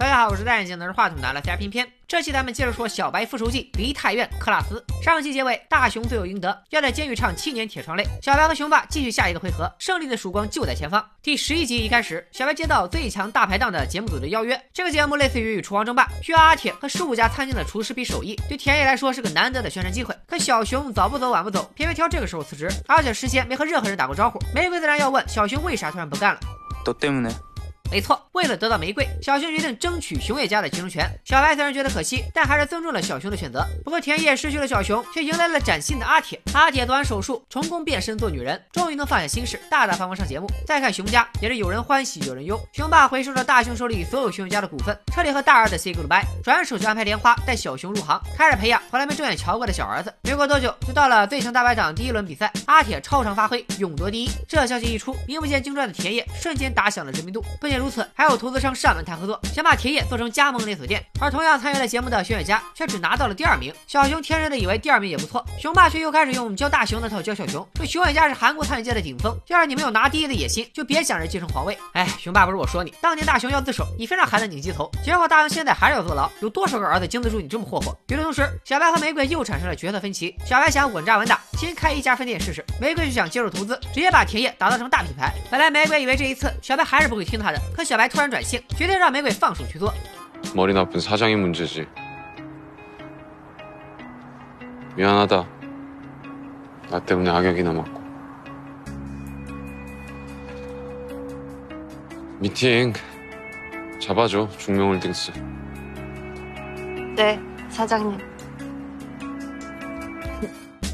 大家好，我是戴眼镜拿着话筒的来加偏偏。这期咱们接着说小白复仇记梨泰院克拉斯。上期结尾，大雄罪有应得，要在监狱唱七年铁窗泪。小白和雄霸继续下一个回合，胜利的曙光就在前方。第十一集一开始，小白接到最强大排档的节目组的邀约，这个节目类似于厨王争霸，需要阿铁和十五家餐厅的厨师比手艺。对田野来说是个难得的宣传机会，可小熊早不走晚不走，偏偏挑这个时候辞职，而且事先没和任何人打过招呼。玫瑰自然要问小熊为啥突然不干了。没错，为了得到玫瑰，小熊决定争取熊野家的继承权。小白虽然觉得可惜，但还是尊重了小熊的选择。不过田野失去了小熊，却迎来了崭新的阿铁。阿铁做完手术，成功变身做女人，终于能放下心事，大大方方上节目。再看熊家，也是有人欢喜有人忧。熊爸回收了大熊手里所有熊家的股份，彻底和大儿子 say goodbye，转手就安排莲花带小熊入行，开始培养从来没正眼瞧过的小儿子。没过多久，就到了最强大排档第一轮比赛，阿铁超常发挥，勇夺第一。这消息一出，名不见经传的田野瞬间打响了知名度。不仅如此，还有投资。商上门谈合作，想把田野做成加盟连锁店，而同样参与了节目的熊野家却只拿到了第二名。小熊天真的以为第二名也不错，熊爸却又开始用教大熊那套教小熊，说熊野家是韩国餐饮界的顶峰，要是你没有拿第一的野心，就别想着继承皇位。哎，熊爸不是我说你，当年大熊要自首，你非让孩子拧鸡头，结果大熊现在还是要坐牢，有多少个儿子经得住你这么霍霍？与此同时，小白和玫瑰又产生了角色分歧，小白想稳扎稳打，先开一家分店试试，玫瑰就想接入投资，直接把田野打造成大品牌。本来玫瑰以为这一次小白还是不会听他的，可小白突然转性，决定让玫瑰。放手去做。머리나쁜사장의문제지미안하다나때문에악역이남았고미팅잡아줘중명홀딩스네사장님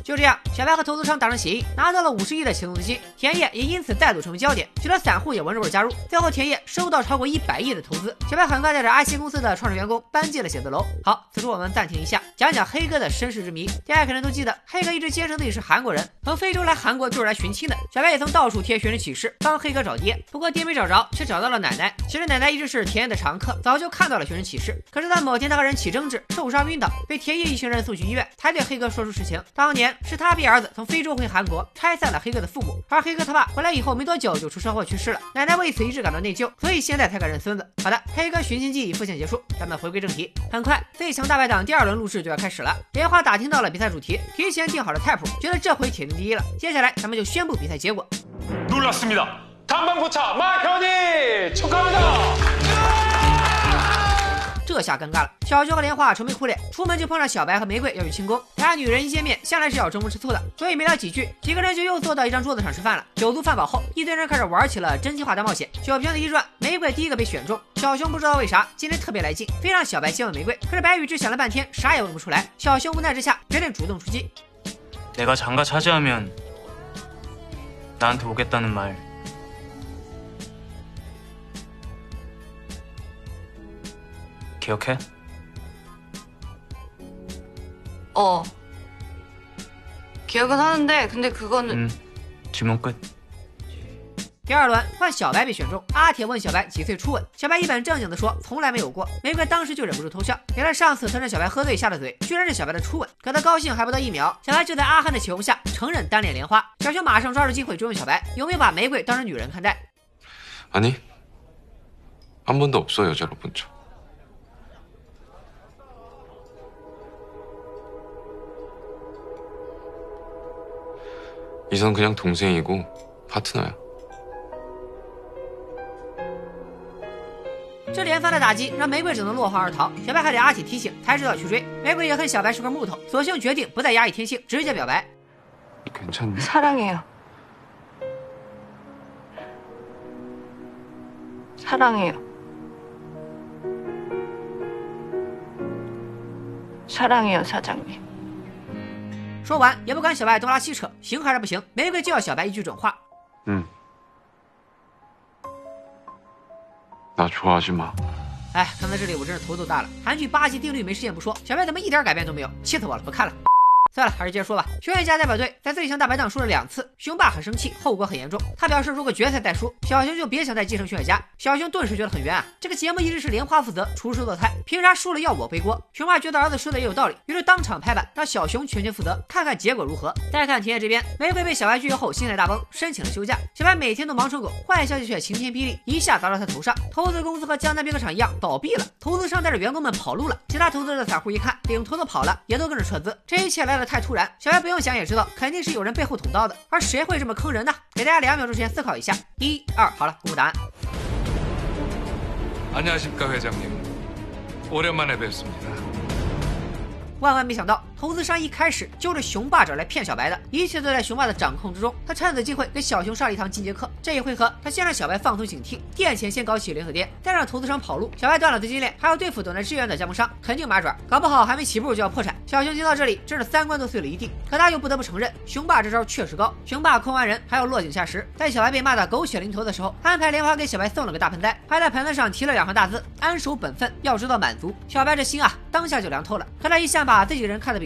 就这样，小白和投资商达成协议，拿到了五十亿的启动资金， 田野也因此再度成为焦点，许多散户也闻着味加入。最后，田野收到超过一百亿的投资，小白很快带着阿西公司的创始员工搬进了写字楼。好，此处我们暂停一下，讲讲黑哥的身世之谜。大家可能都记得，黑哥一直坚称自己是韩国人，从非洲来韩国就是来寻亲的。小白也曾到处贴寻人启事，帮黑哥找爹。不过爹没找着，却找到了奶奶。其实奶奶一直是田野的常客，早就看到了寻人启事。可是，在某天他和人起争执，受伤晕倒，被田野一行人送去医院，才对黑哥说出实情。当年是他逼儿子。从非洲回韩国，拆散了黑哥的父母，而黑哥他爸回来以后没多久就出车祸去世了。奶奶为此一直感到内疚，所以现在才敢认孙子。好的，黑哥寻亲记复线结束，咱们回归正题。很快，最强大排档第二轮录制就要开始了。莲花打听到了比赛主题，提前定好了菜谱，觉得这回铁定第一了。接下来咱们就宣布比赛结果。놀랐습니다단반부차마카니축하합니다 这下尴尬了，小熊和莲花愁眉苦脸，出门就碰上小白和玫瑰要去庆功。俩女人一见面，向来是要争风吃醋的，所以没聊几句，几个人就又坐到一张桌子上吃饭了。酒足饭饱后，一堆人开始玩起了真心话大冒险。酒瓶子一转，玫瑰第一个被选中。小熊不知道为啥今天特别来劲，非让小白先问玫瑰。可是白宇智想了半天，啥也问不出来。小熊无奈之下，决定主动出击。내가장가차지하면나한테오겠다는말 기억해 어기억은하는데근데그거는응질문끝第二轮换小白被选中，阿铁问小白几岁初吻，小白一本正经的说从来没有过。玫瑰当时就忍不住偷笑，原来上次曾趁小白喝醉下的嘴，居然是小白的初吻。可他高兴还不到一秒，小白就在阿汉的启蒙下承认单恋莲花。小熊马上抓住机会追问小白有没有把玫瑰当成女人看待。아니한번도없어여자로본적 이선 그냥 동생이고 파트너야. 这连番的打击让玫瑰只能落荒而逃，小白还得阿铁提醒才知道去追。玫瑰也恨小白是块木头，索性决定不再压抑天性，直接表白。괜찮니 사랑해요사랑해요사랑해요사장님 说完，也不管小白东拉西扯，行还是不行，玫瑰就要小白一句准话。嗯，那出去吗？哎，看到这里我真是头都大了。韩剧八级定律没实现不说，小白怎么一点改变都没有？气死我了！不看了。算了，还是接着说吧。熊野家代表队在最强大排档输了两次，雄爸很生气，后果很严重。他表示，如果决赛再输，小熊就别想再继承熊野家。小熊顿时觉得很冤啊！这个节目一直是莲花负责出手做菜，凭啥输了要我背锅？熊爸觉得儿子说的也有道理，于是当场拍板，让小熊全权负责，看看结果如何。再看田野这边，玫瑰被小白拒绝后心态大崩，申请了休假。小白每天都忙成狗，坏消息却晴天霹雳，一下砸到他头上。投资公司和江南冰客场一样倒闭了，投资商带着员工们跑路了。其他投资的散户一看领头的跑了，也都跟着撤资。这一切来的太突然，小白不用想也知道，肯定是有人背后捅刀的。而谁会这么坑人呢？给大家两秒钟时间思考一下，一二，好了，公布答案。 안녕하십니까 회장님. 오랜만에 뵙습니다. 万万没想到， 投资商一开始就是熊霸找来骗小白的，一切都在熊霸的掌控之中。他趁此机会给小熊上了一堂进阶课。这一回合，他先让小白放松警惕，店前先搞起连锁店，再让投资商跑路。小白断了资金链，还要对付等待支援的加盟商，肯定麻爪，搞不好还没起步就要破产。小熊听到这里，真是三观都碎了一地。可他又不得不承认，熊霸这招确实高。熊爸控完人还要落井下石，在小白被骂得狗血淋头的时候，安排莲花给小白送了个大盆栽，还在盆子上题了两行大字：安守本分，要知道满足。小白这心啊，当下就凉透了。可他一向把自己人看得比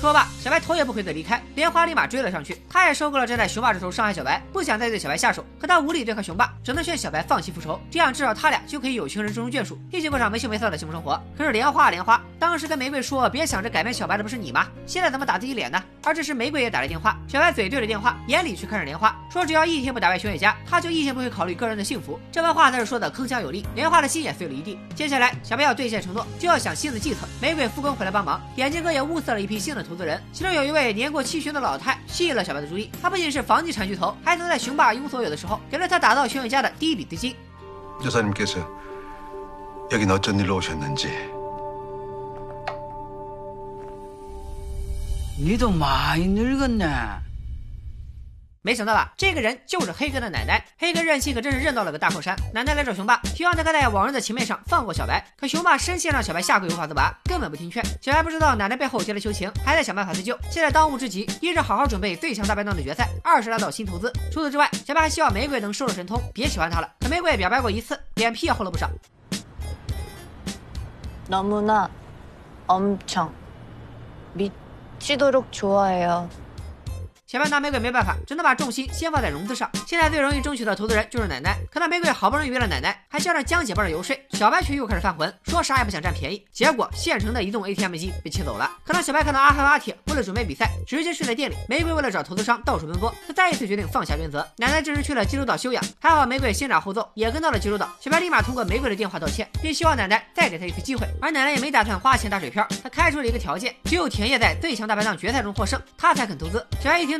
说罢，小白头也不回的离开，莲花立马追了上去。他也受够了站在熊爸这头伤害小白，不想再对小白下手。可他无力对抗熊爸，只能劝小白放弃复仇，这样至少他俩就可以有情人终成眷属，一起过上没羞没臊的幸福生活。可是莲花莲花当时跟玫瑰说，别想着改变小白的不是你吗？现在怎么打自己脸呢？而这时玫瑰也打来电话，小白嘴对着电话，眼里却看着莲花，说只要一天不打败熊野家，他就一天不会考虑个人的幸福。这番话他是说的铿锵有力，莲花的心也碎了一地。接下来小白要兑现承诺，就要想新的计策。玫瑰复工回来帮忙，眼镜哥也物色了一批新的投资人，其中有一位年过七旬的老太吸引了小白的注意。他不仅是房地产巨头，还曾在熊爸一无所有的时候给了他打造熊野家的第一笔资金。 여사님께서 여긴 어쩐 일로 오셨는지 니도 많이 늙었네. 没想到吧，这个人就是黑哥的奶奶。黑哥任性可真是认到了个大靠山。奶奶来找熊爸，希望他可在往日的情面上放过小白。可熊爸深陷让小白下跪无法自拔，根本不听劝。小白不知道奶奶背后结了求情，还在想办法自救。现在当务之急，一是好好准备最强大排档的决赛，二是拉到新投资。除此之外，小白还希望玫瑰能收了神通，别喜欢他了。可玫瑰表白过一次，脸皮也厚了不少。 너무나 엄청 미치도록 좋아해요. 小白拿玫瑰没办法，只能把重心先放在融资上。现在最容易争取的投资人就是奶奶，可那玫瑰好不容易约了奶奶，还叫上江姐帮着游说，小白却又开始犯浑，说啥也不想占便宜。结果现成的移动 ATM 机被气走了。可当小白看到阿和阿铁为了准备比赛，直接睡在店里，玫瑰为了找投资商到处奔波，他再一次决定放下原则。奶奶这时去了济州岛休养，还好玫瑰先斩后奏，也跟到了济州岛。小白立马通过玫瑰的电话道歉，并希望奶奶再给他一次机会。而奶奶也没打算花钱打水漂，她开出了一个条件，只有田野在最强大排档决赛中获胜，他才肯投资。小白一听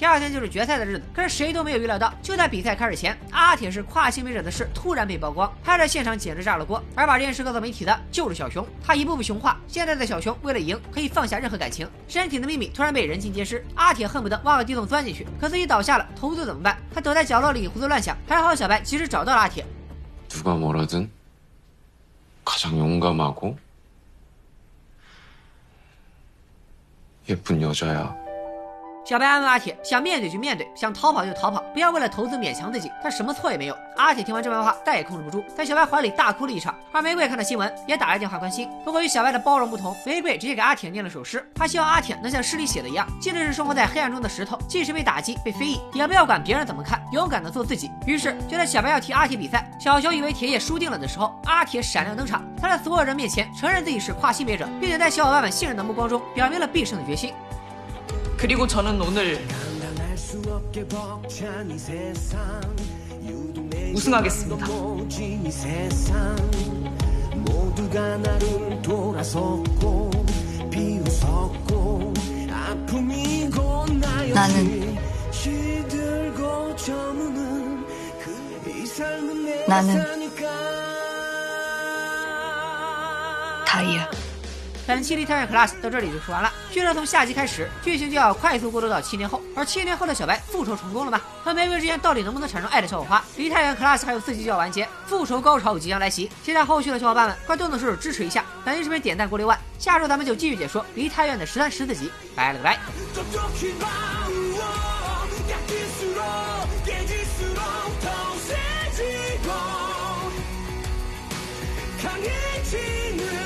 第二天就是决赛的日子，可是谁都没有预料到，就在比赛开始前，阿铁是跨性别者的事突然被曝光，拍摄现场简直炸了锅。而把这件事告诉媒体的就是小熊，他一步步熊化，现在的小熊为了赢可以放下任何感情，身体的秘密突然被人尽皆知，阿铁恨不得挖个地洞钻进去，可自己倒下了，投资怎么办？他躲在角落里胡思乱想，还好小白及时找到了阿铁。 누가 뭐라든 가장 용감하고 예쁜 여자야. 小白安慰阿铁，想面对就面对，想逃跑就逃跑，不要为了投资勉强自己，他什么错也没有。阿铁听完这番话，再也控制不住，在小白怀里大哭了一场。而玫瑰看到新闻，也打来电话关心。不过与小白的包容不同，玫瑰直接给阿铁念了首诗，他希望阿铁能像诗里写的一样，即使是生活在黑暗中的石头，即使被打击、被非议，也不要管别人怎么看，勇敢的做自己。于是，就在小白要替阿铁比赛，小熊以为铁也输定了的时候，阿铁闪亮登场，他在所有人面前承认自己是跨性别者，并且在小伙伴们信任的目光中，表明了必胜的决心。 그리고 저는 오늘 우승하겠습니다. 모두가 나를 돌아섰고 비웃었고 아픔이고 나였지 나는 시들고 저무는 그이 삶은 내가 나는 다이아. 本期《梨泰院 Class》到这里就说完了。据说从下集开始，剧情就要快速过渡到七年后，而七年后的小白复仇成功了吗？和玫瑰之间到底能不能产生爱的小火花？《梨泰院 Class》还有四集就要完结，复仇高潮即将来袭。期待后续的小伙伴们快动动手指支持一下，本期视频点赞过六万。下周咱们就继续解说《梨泰院》的十三、十四集。拜了个拜。 촉촉히 마음워 약일수록 깨질수록 더 세지고 강해지는 돌덩이